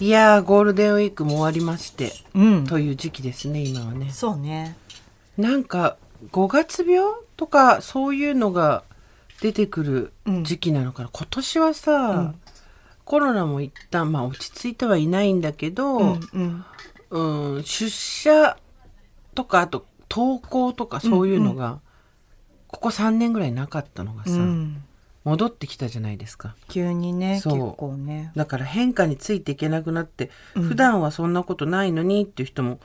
いやーゴールデンウィークも終わりまして、うん。という時期ですね今はね。そうね。なんか5月病とかそういうのが出てくる時期なのかな、今年はさ、うん。コロナも一旦まあ落ち着いてはいないんだけど、うんうん。うん、出社とかあと登校とかそういうのが、ここ3年ぐらいなかったのがさ、うん戻ってきたじゃないですか。急にね結構ね。だから変化についていけなくなって、うん。普段はそんなことないのにっていう人も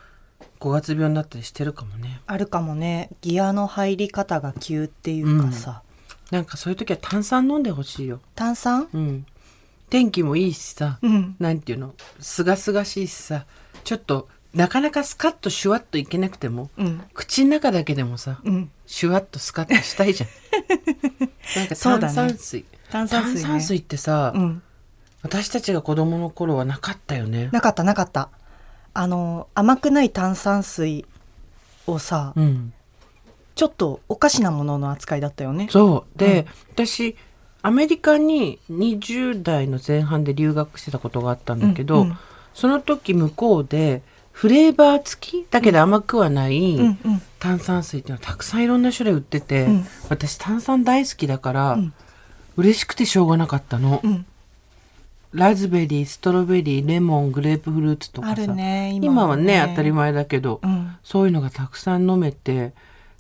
5月病になったりしてるかもね。あるかもね。ギアの入り方が急っていうかさ、なんかそういう時は炭酸飲んでほしいよ。炭酸？うん。天気もいいしさ、うん。なんていうの？すがすがしいしさ。ちょっとなかなかスカッとシュワッといけなくてもうん。口の中だけでもさ、うん。シュワッとスカッとしたいじゃん。なんかそうだね。炭酸水。炭酸水ね。炭酸水ってさ、うん。私たちが子供の頃はなかったよね。なかったなかった。あの甘くない炭酸水をさ、うん。ちょっとおかしなものの扱いだったよね。そう。で、私アメリカに20代の前半で留学してたことがあったんだけど、その時向こうでフレーバー付きだけど甘くはない炭酸水っていうのはたくさんいろんな種類売ってて、うん。私炭酸大好きだから、うん。嬉しくてしょうがなかったの、うん。ラズベリーストロベリーレモングレープフルーツとかさ。ね今今はね当たり前だけど、うん。そういうのがたくさん飲めて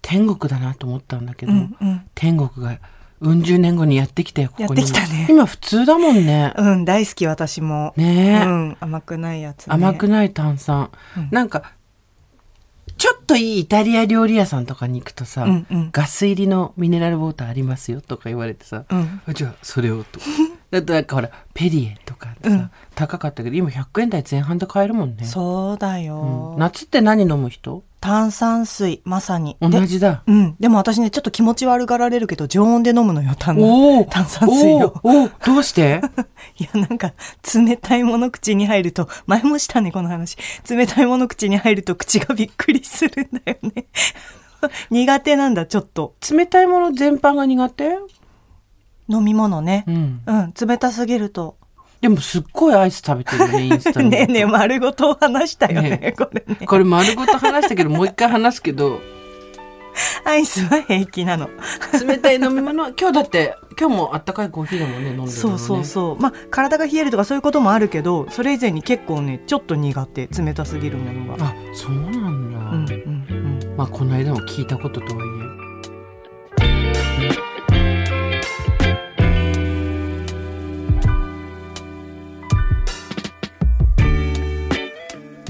天国だなと思ったんだけど、うんうん。天国がうん十年後にやってきたよここにやってきたね今普通だもんね、うん大好き私もね、うん甘くないやつ、ね、甘くない炭酸、うんなんかちょっといいイタリア料理屋さんとかに行くとさ、うんうんガス入りのミネラルウォーターありますよとか言われてさ、うんじゃあそれをとだってなんかほらペリエとかさ、うん高かったけど今100円台前半で買えるもんねそうだよ、うん夏って何飲む人炭酸水まさに。同でじだ。うん。でも私ねちょっと気持ち悪がられるけど常温で飲むのよ炭炭酸水を。おーおー。どうして？いやなんか冷たいもの口に入ると前もしたねこの話。冷たいもの口に入ると口がびっくりするんだよね。苦手なんだちょっと。冷たいもの全般が苦手？飲み物ね。うん。うん。冷たすぎるとでもすっごいアイス食べてるねインスタに ねえねえ丸ごと話したよねねこれね。これ丸ごと話したけどもう一回話すけどアイスは平気なの。冷たい飲み物？は 今日だって今日もあったかいコーヒーだもんね飲んでるのね。そうそうそう。まあ体が冷えるとかそういうこともあるけどそれ以前に結構ねちょっと苦手冷たすぎるものが。あそうなんだ、うんうんうん。まあこの間も聞いたこととは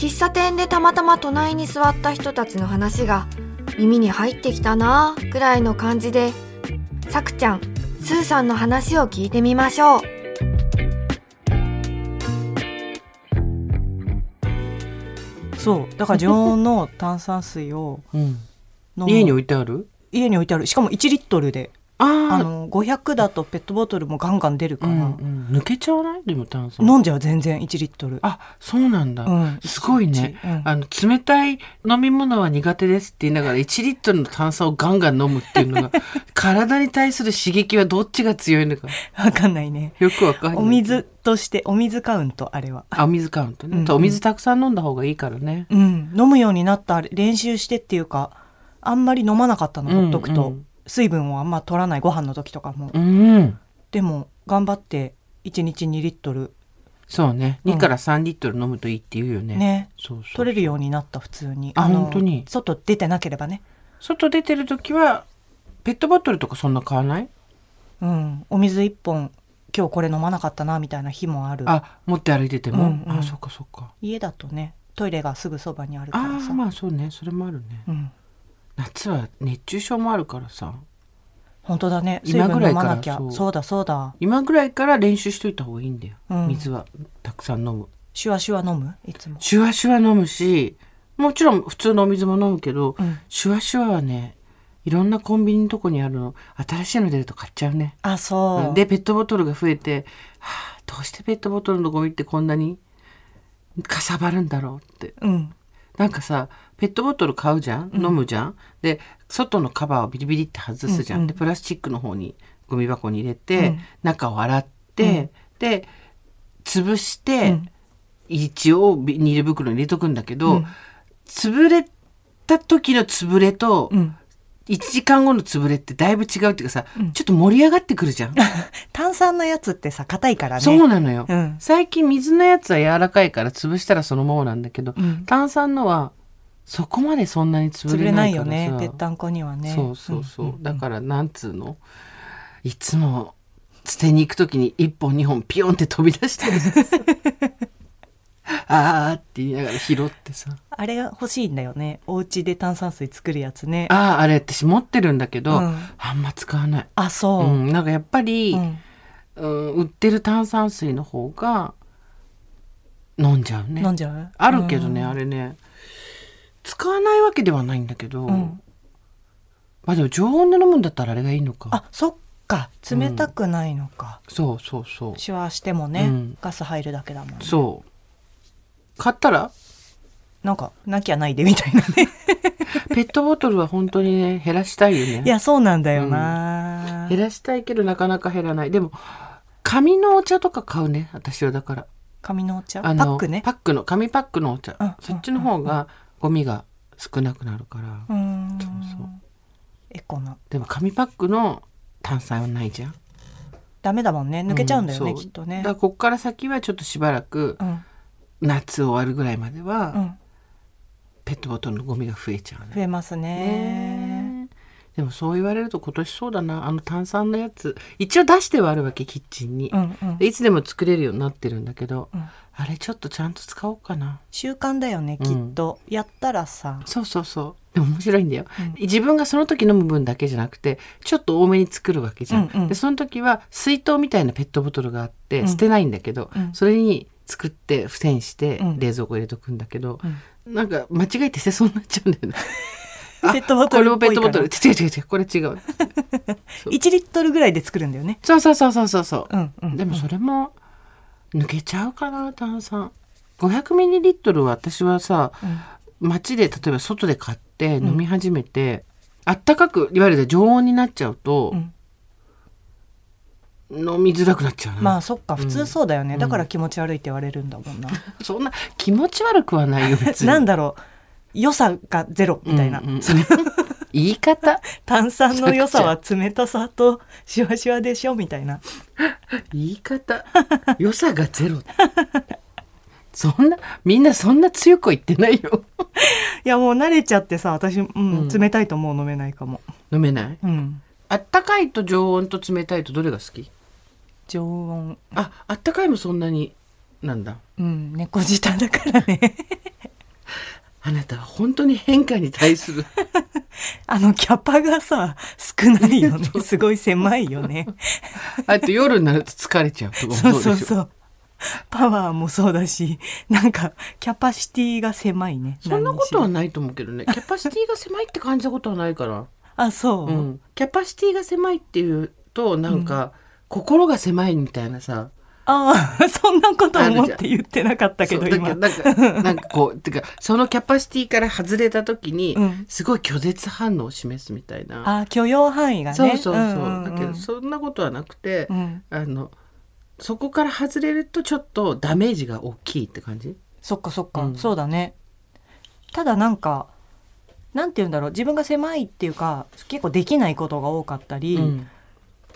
喫茶店でたまたま隣に座った人たちの話が耳に入ってきたなぁくらいの感じでさくちゃんスーさんの話を聞いてみましょう。そうだから常温の炭酸水を うん、家に置いてある？家に置いてある。しかも1リットルであの500だとペットボトルもガンガン出るから、うんうん、抜けちゃわない？でも炭酸。飲んじゃう全然。1リットル。あそうなんだ、うん。すごいね、うん。あの冷たい飲み物は苦手ですって言いながら1リットルの炭酸をガンガン飲むっていうのが 体に対する刺激はどっちが強いのか。わかんないね。よくわかんない。お水としてお水カウントあれは。あお水カウントね、うんうん。お水たくさん飲んだ方がいいからね。うん。飲むようになった練習してっていうかあんまり飲まなかったのほっとくと、うんうん水分をあんま取らないご飯の時とかも、うん。でも頑張って1日2リットル。そうね。うん。2から3リットル飲むといいって言うよね。ね。そうそう取れるようになった普通に。あの本当に？外出てなければね。外出てる時はペットボトルとかそんな買わない？うん。お水1本今日これ飲まなかったなみたいな日もある。あ持って歩いてても、うんうん。あそっかそっか。家だとねトイレがすぐそばにあるあからさ、あまあそうね。それもあるね。うん、夏は熱中症もあるからさ。本当だね。水分今ぐらいか飲まなきゃ。らそうそうだそうだ。今ぐらいから練習しといた方がいいんだよ、うん。水はたくさん飲む。シュワシュワ飲む？いつも。シュワシュワ飲むしもちろん普通のお水も飲むけど、うん。シュワシュワはねいろんなコンビニのとこにあるの新しいの出ると買っちゃうね。あそう。でペットボトルが増えて、はあ、どうしてペットボトルのゴミってこんなにかさばるんだろうって。うん。なんかさペットボトル買うじゃん？飲むじゃん、で外のカバーをビリビリって外すじゃん、でプラスチックの方にゴミ箱に入れて、うん。中を洗って、で潰して、うん。一応ビニール袋に入れとくんだけど、うん。潰れた時の潰れと、うん。1時間後の潰れってだいぶ違うっていうかさ、うん。ちょっと盛り上がってくるじゃん。炭酸のやつってさ硬いからね。そうなのよ、うん。最近水のやつは柔らかいから潰したらそのままなんだけど、うん。炭酸のはそこまでそんなに潰潰れれなないいよからさ。ねぺったんこにはね。そうそうそう、んんん。だからなんつうの？いつも捨てに行く時に1本2本ピヨンって飛び出してる。あーって言いながら拾ってさ。あれが欲しいんだよね。お家で炭酸水作るやつね。あああれ私持ってるんだけど、うん。あんま使わない、あそう。う、ん、なんかやっぱり、うん。うん、売ってる炭酸水の方が飲んじゃうね。飲んじゃう？あるけどね、うん。あれね使わないわけではないんだけど、うん。まあでも常温で飲むんだったらあれがいいのか。あそっか。冷たくないのか、そうそうそう。シュワしてもね、うん。ガス入るだけだもんね。そう。買ったら？なんかなきゃないでみたいなね。ペットボトルは本当にね減らしたいよね。いやそうなんだよな、減らしたいけどなかなか減らない。でも紙のお茶とか買うね私はだから。紙のお茶？パックね。パックの紙パックのお茶、うん。そっちの方がゴミが少なくなるから、そうそう。エコな。でも紙パックの炭酸はないじゃん。ダメだもんね。抜けちゃうんだよね、うそきっとね。だからこっから先はちょっとしばらくうん。夏終わるぐらいまでは、うん。ペットボトルのゴミが増えちゃうね増えますね。ねでもそう言われると今年そうだな。あの炭酸のやつ。一応出してはあるわけキッチンに、うんうん。でいつでも作れるようになってるんだけど、うん。あれちょっとちゃんと使おうかな。習慣だよねきっと、やったらさ。そうそうそう。でも面白いんだよ、うん。自分がその時飲む分だけじゃなくてちょっと多めに作るわけじゃん、うんうん。でその時は水筒みたいなペットボトルがあってうん。捨てないんだけど、うん。それに作って付箋してうん。冷蔵庫入れとくんだけど、うん。なんか間違えて捨てそうになっちゃうんだよね。あ ペットボトルこれもペットボトル。違う違う違う。これ違う。そう1リットルぐらいで作るんだよね。そうそうそうそうそう。そう、うんうん。でもそれも抜けちゃうかな炭酸500ミリリットルは私はさうん。街で例えば外で買って飲み始めて、あったかくいわゆる常温になっちゃうと、うん。飲みづらくなっちゃうな、まあそっか。普通そうだよね、うんだから気持ち悪いって言われるんだもんな、そんな気持ち悪くはないよ別に。なんだろう良さがゼロみたいな、うんうん言い方？炭酸の良さは冷たさとシュワシュワでしょみたいな。言い方？良さがゼロ。そんなみんなそんな強くは言ってないよ。いやもう慣れちゃってさ私、うんうん。冷たいともう。飲めないかも。飲めない？うん。あったかいと常温と冷たいとどれが好き？常温。ああったかいもそんなになんだ。うん猫舌だからねあなたは本当に変化に対する。あのキャパがさ少ないよね。すごい狭いよね。あと夜になると疲れちゃうとかそうもでしょそうそう？パワーもそうだしなんかキャパシティが狭いね。そんなことはないと思うけどね。キャパシティが狭いって感じたことはないから、ろ あそう、うん、キャパシティが狭いっていうとなんか、心が狭いみたいなさああそんなこと思って言ってなかったけど今。なんかなんかこうてかそのキャパシティから外れた時に、うん。すごい拒絶反応を示すみたいな、あ許容範囲がね。そうそうそう,、んんんだけどそんなことはなくて、うん。あのそこから外れるとちょっとダメージが大きいって感じ？そっかそっか、うん。そうだね。ただなんかなんて言うんだろう。自分が狭いっていうか結構できないことが多かったり、うん。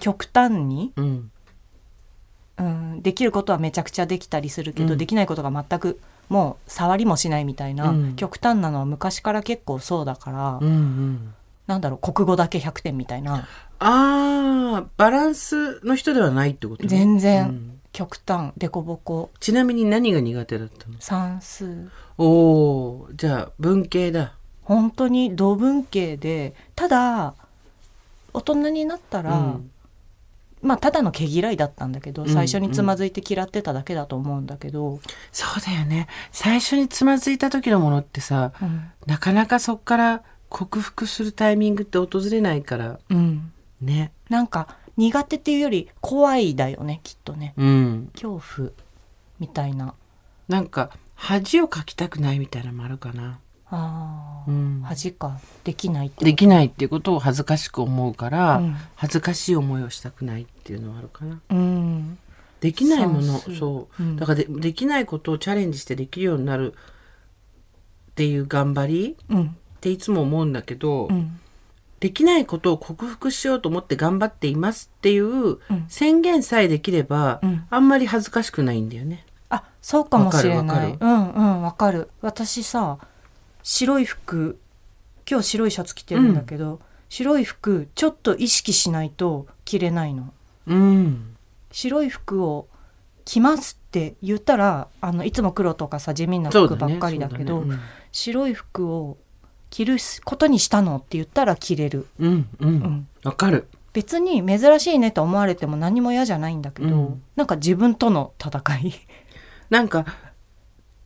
極端に、うんうん、できることはめちゃくちゃできたりするけど、うん。できないことが全くもう触りもしないみたいな、うん。極端なのは昔から結構そうだから、うんうん。なんだろう国語だけ100点みたいな。あーバランスの人ではないってことね。全然。うん。極端。凸凹。ちなみに何が苦手だったの？算数。おーじゃあ文系だ。本当に同文系でただ大人になったら、うんまあただの毛嫌いだったんだけどうん最初につまずいて嫌ってただけだと思うんだけど、そうだよね。最初につまずいた時のものってさうん。なかなかそっから克服するタイミングって訪れないからうん。ね。なんか苦手っていうより怖いだよねきっとね。うん。恐怖みたいな。なんか恥をかきたくないみたいなのもあるかな、あー、うん、恥かできないってできないっていうことを恥ずかしく思うから、うん。恥ずかしい思いをしたくないっていうのはあるかな。うん。できないものそうだからでできないことをチャレンジしてできるようになるっていう頑張りうん。っていつも思うんだけど、うん。できないことを克服しようと思って頑張っていますっていううん。宣言さえできれば、うん。あんまり恥ずかしくないんだよね。あそうかもしれない。わかるわうんうんわかる。私さ白い服今日白いシャツ着てるんだけど、白い服ちょっと意識しないと着れないの。うん。白い服を着ますって言ったらあのいつも黒とかさ地味な服ばっかりだけどそうだね白い服を着ることにしたのって言ったら着れる、うんうん。ううんかる。別に珍しいねと思われても何も嫌じゃないんだけど、うん。なんか自分との戦い。なんか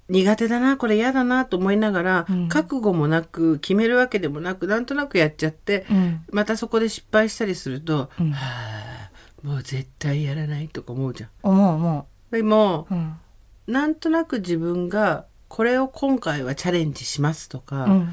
苦手だなこれ嫌だなと思いながら、うん。覚悟もなく決めるわけでもなくなんとなくやっちゃってうん。またそこで失敗したりすると、うん。はあもう絶対やらないとか思うじゃん。思う思でもううん。なんとなく自分がこれを今回はチャレンジしますとか、うん。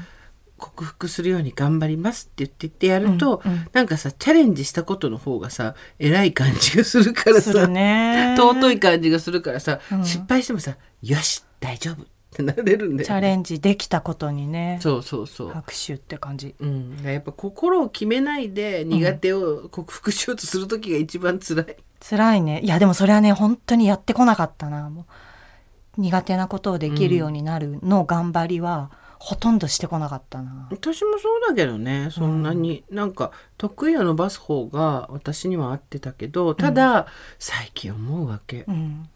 克服するように頑張りますって言って言ってやると、うんうん。なんかさチャレンジしたことの方がさ偉い感じがするからさ、ね。尊い感じがするからさ、うん。失敗してもさ「よし大丈夫」ってなれるんだよ、チャレンジできたことにね。そうそうそう。拍手って感じ。うん、やっぱ心を決めないで苦手を克服しようとする時が一番辛い。辛いね。いやでもそれはね本当にやってこなかったな。もう苦手なことをできるようになるの頑張りは、ほとんどしてこなかったな。私もそうだけどね。そんなに、なんか得意を伸ばす方が私には合ってたけどただ、最近思うわけ、うん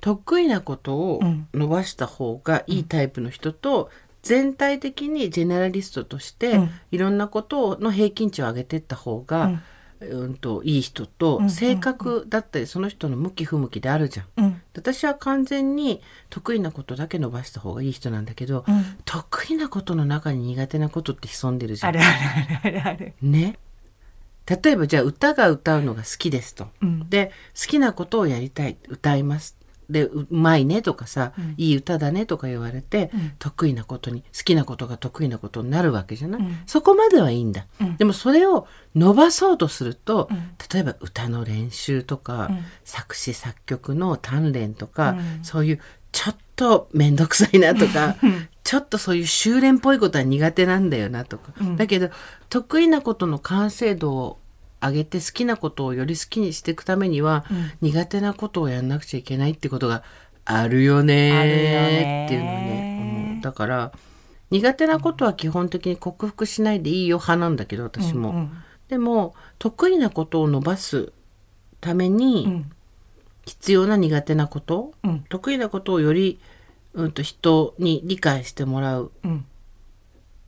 得意なことをうん伸ばした方がいいタイプの人と、全体的にジェネラリストとして、うんいろんなことの平均値を上げてった方が、うんうんといい人と、うん性格だったりその人の向き不向きであるじゃん。うん私は完全に得意なことだけ伸ばした方がいい人なんだけど、うん得意なことの中に苦手なことって潜んでるじゃん。あるあるあるね。例えばじゃあ歌が歌うのが好きですと。うんで好きなことをやりたい歌います。でううまいねとかさ、うん。いい歌だねとか言われて、うん。得意なことに好きなことが得意なことになるわけじゃない、うん。そこまではいいんだ、うん。でもそれを伸ばそうとすると、うん。例えば歌の練習とか、うん。作詞作曲の鍛錬とか、うん。そういうちょっと面倒くさいなとかうん。ちょっとそういう修練っぽいことは苦手なんだよなとか、うん。だけど得意なことの完成度を上げて好きなことをより好きにしていくためには、うん。苦手なことをやんなくちゃいけないってことがあるよねっていうのはね、思う。だから苦手なことは基本的に克服しないでいいよ派なんだけど私も、うんうん。でも得意なことを伸ばすために、うん。必要な苦手なこと、うん。得意なことをより、うん、と人に理解してもらううん。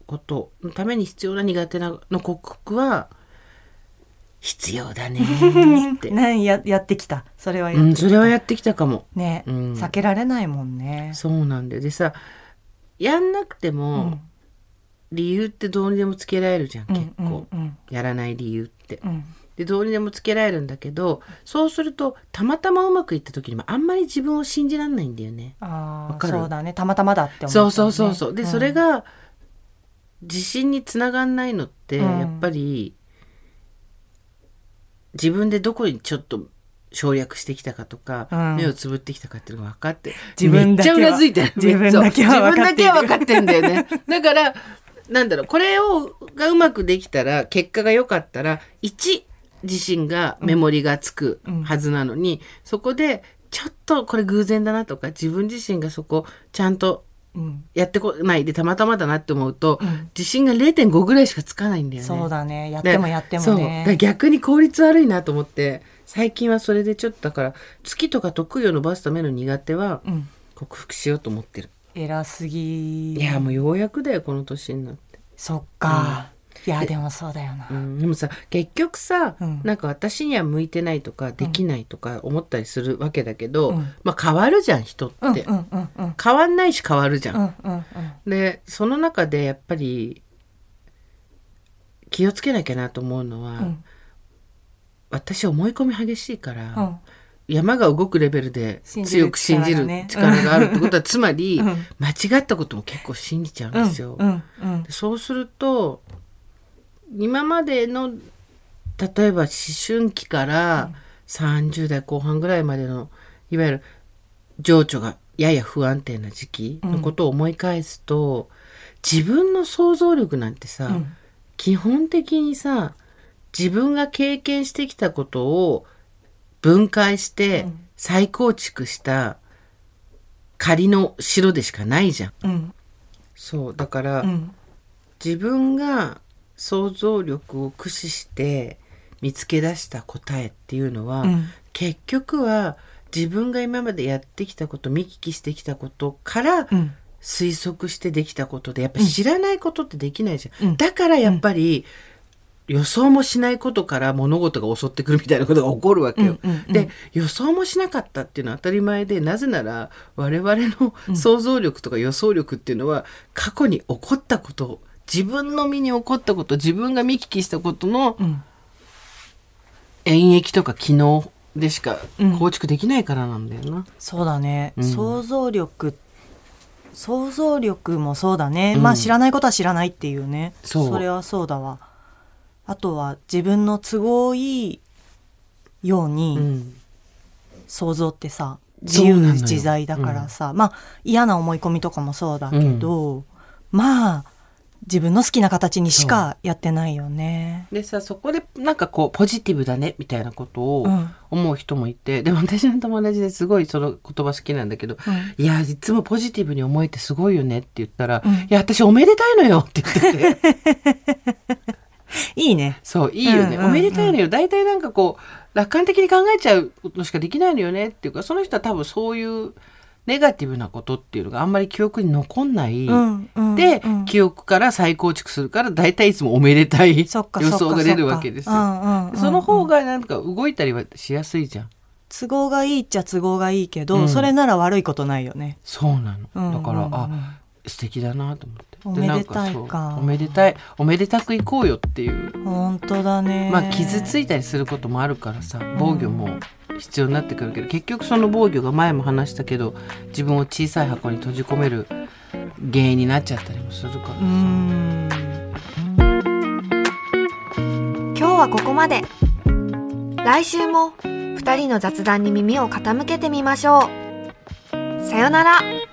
ことのために必要な苦手なの克服は必要だね って、何ややってきた。それはやうん、ってきた。それはやってきたかも。ね、うん。避けられないもんね。そうなんだよ。でさやんなくてうもん。理由ってどうにでもつけられるじゃん、うん結構、うんやらない理由って。うん。でどうにでもつけられるんだけどそうするとたまたまうまくいった時にもあんまり自分を信じられないんだよね。ああわかる？そうだね。たまたまだって思そうちゃそうそうそう。で、ん。それが自信につながんないのって、うん。やっぱり自分でどこにちょっと省略してきたかとか、うん。目をつぶってきたかっていうのが分かって自分だけはめっちゃうなずいてる。自分だけは分かっている。自分だけは分かってんだよね。だからなんだろうこれをがうまくできたら結果が良かったら1自身がメモリがつくはずなのに、そこでちょっとこれ偶然だなとか自分自身がそこちゃんとうんやってこないでたまたまだなって思うと、うん。自信が0.5ぐらいしかつかないんだよね。そうだね。やっでてもやってもね。逆に効率悪いなと思って最近はそれでちょっとだから好きとか得意を伸ばすための苦手はうん。克服しようと思ってる。偉すぎいやもうようやくだよこの年になって。そっか、いやでもそうだよな、うん、でもさ結局さ、うん。なんか私には向いてないとかできないとか思ったりするわけだけど、うん。まあ変わるじゃん人って、うんうんうんうん。変わんないし変わるじゃん。うんうんうん。でその中でやっぱり気をつけなきゃなと思うのは、うん。私思い込み激しいから、うん。山が動くレベルで強く信じる力があるってことは、つまり、うん。間違ったことも結構信じちゃうんですよ。そうすると今までの例えば思春期から30代後半ぐらいまでのいわゆる情緒がやや不安定な時期のことを思い返すと、自分の想像力なんてさ、うん。基本的にさ自分が経験してきたことを分解してうん。再構築した仮の城でしかないじゃん。うん。そうだから、うん。自分が想像力を駆使して見つけ出した答えっていうのは、うん。結局は自分が今までやってきたこと見聞きしてきたことからうん。推測してできたことでやっぱ知らないことってできないじゃん、うん。だからやっぱり、予想もしないことから物事が襲ってくるみたいなことが起こるわけよ。うんうんうんで予想もしなかったっていうのは当たり前でなぜなら我々の想像力とか予想力っていうのは過去に起こったこと自分の身に起こったこと自分が見聞きしたことのうん。演繹とか機能でしかうん。構築できないからなんだよな。そうだね、うん。想像力想像力もそうだね、うん。まあ知らないことは知らないっていうね。そう。れはそうだわ。あとは自分の都合いいよううにん。想像ってさ、自そうな自在だからさ、まあ嫌な思い込みとかもそうだけど、まあ自分の好きな形にしかやってないよね。でさそこでなんかこうポジティブだねみたいなことをうん。思う人もいて、でも私の友達ですごいその言葉好きなんだけど「いやいつもポジティブに思えてすごいよね」って言ったら「うん。いや私おめでたいのよ」って言ってて。いいね。そういいよね、うんうんうん。おめでたいのよ。大体なんかこう楽観的に考えちゃうことしかできないのよねっていうかその人は多分そういうネガティブなことっていうのがあんまり記憶に残んない。うんうんで、うん記憶から再構築するから大体いつもおめでたい予想が出るわけですよ。うんうんうんその方がなんか動いたりはしやすいじゃん。都合がいいっちゃ都合がいいけど、うんそれなら悪いことないよね。そうなの。うんだから、あ素敵だなと思って。おめでたいでなんかそうおめでたいおめでたくいこうよっていう。本当だね。まあ傷ついたりすることもあるからさ防御も必要になってくるけど結局その防御が前も話したけど自分を小さい箱に閉じ込める原因になっちゃったりもするからさ。うーん。今日はここまで。来週も二人の雑談に耳を傾けてみましょう。さよなら。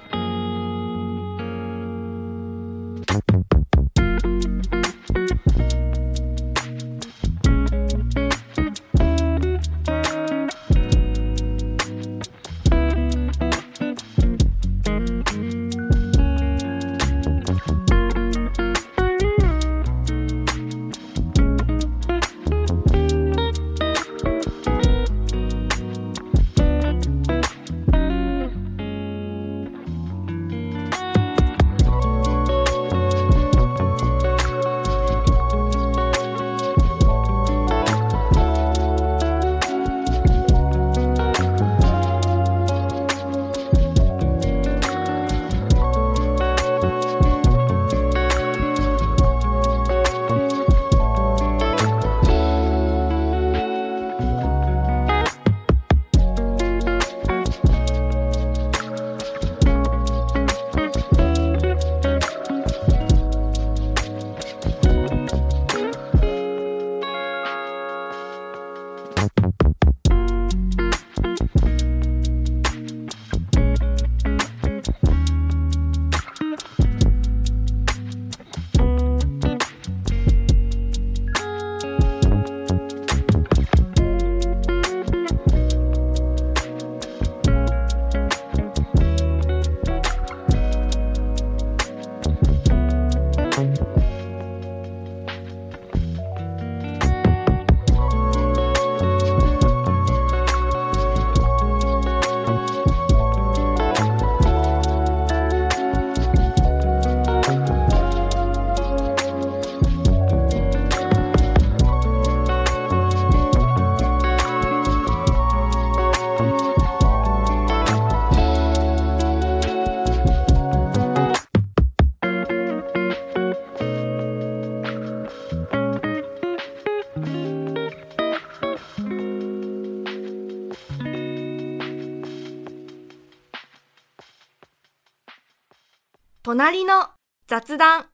隣の雑談。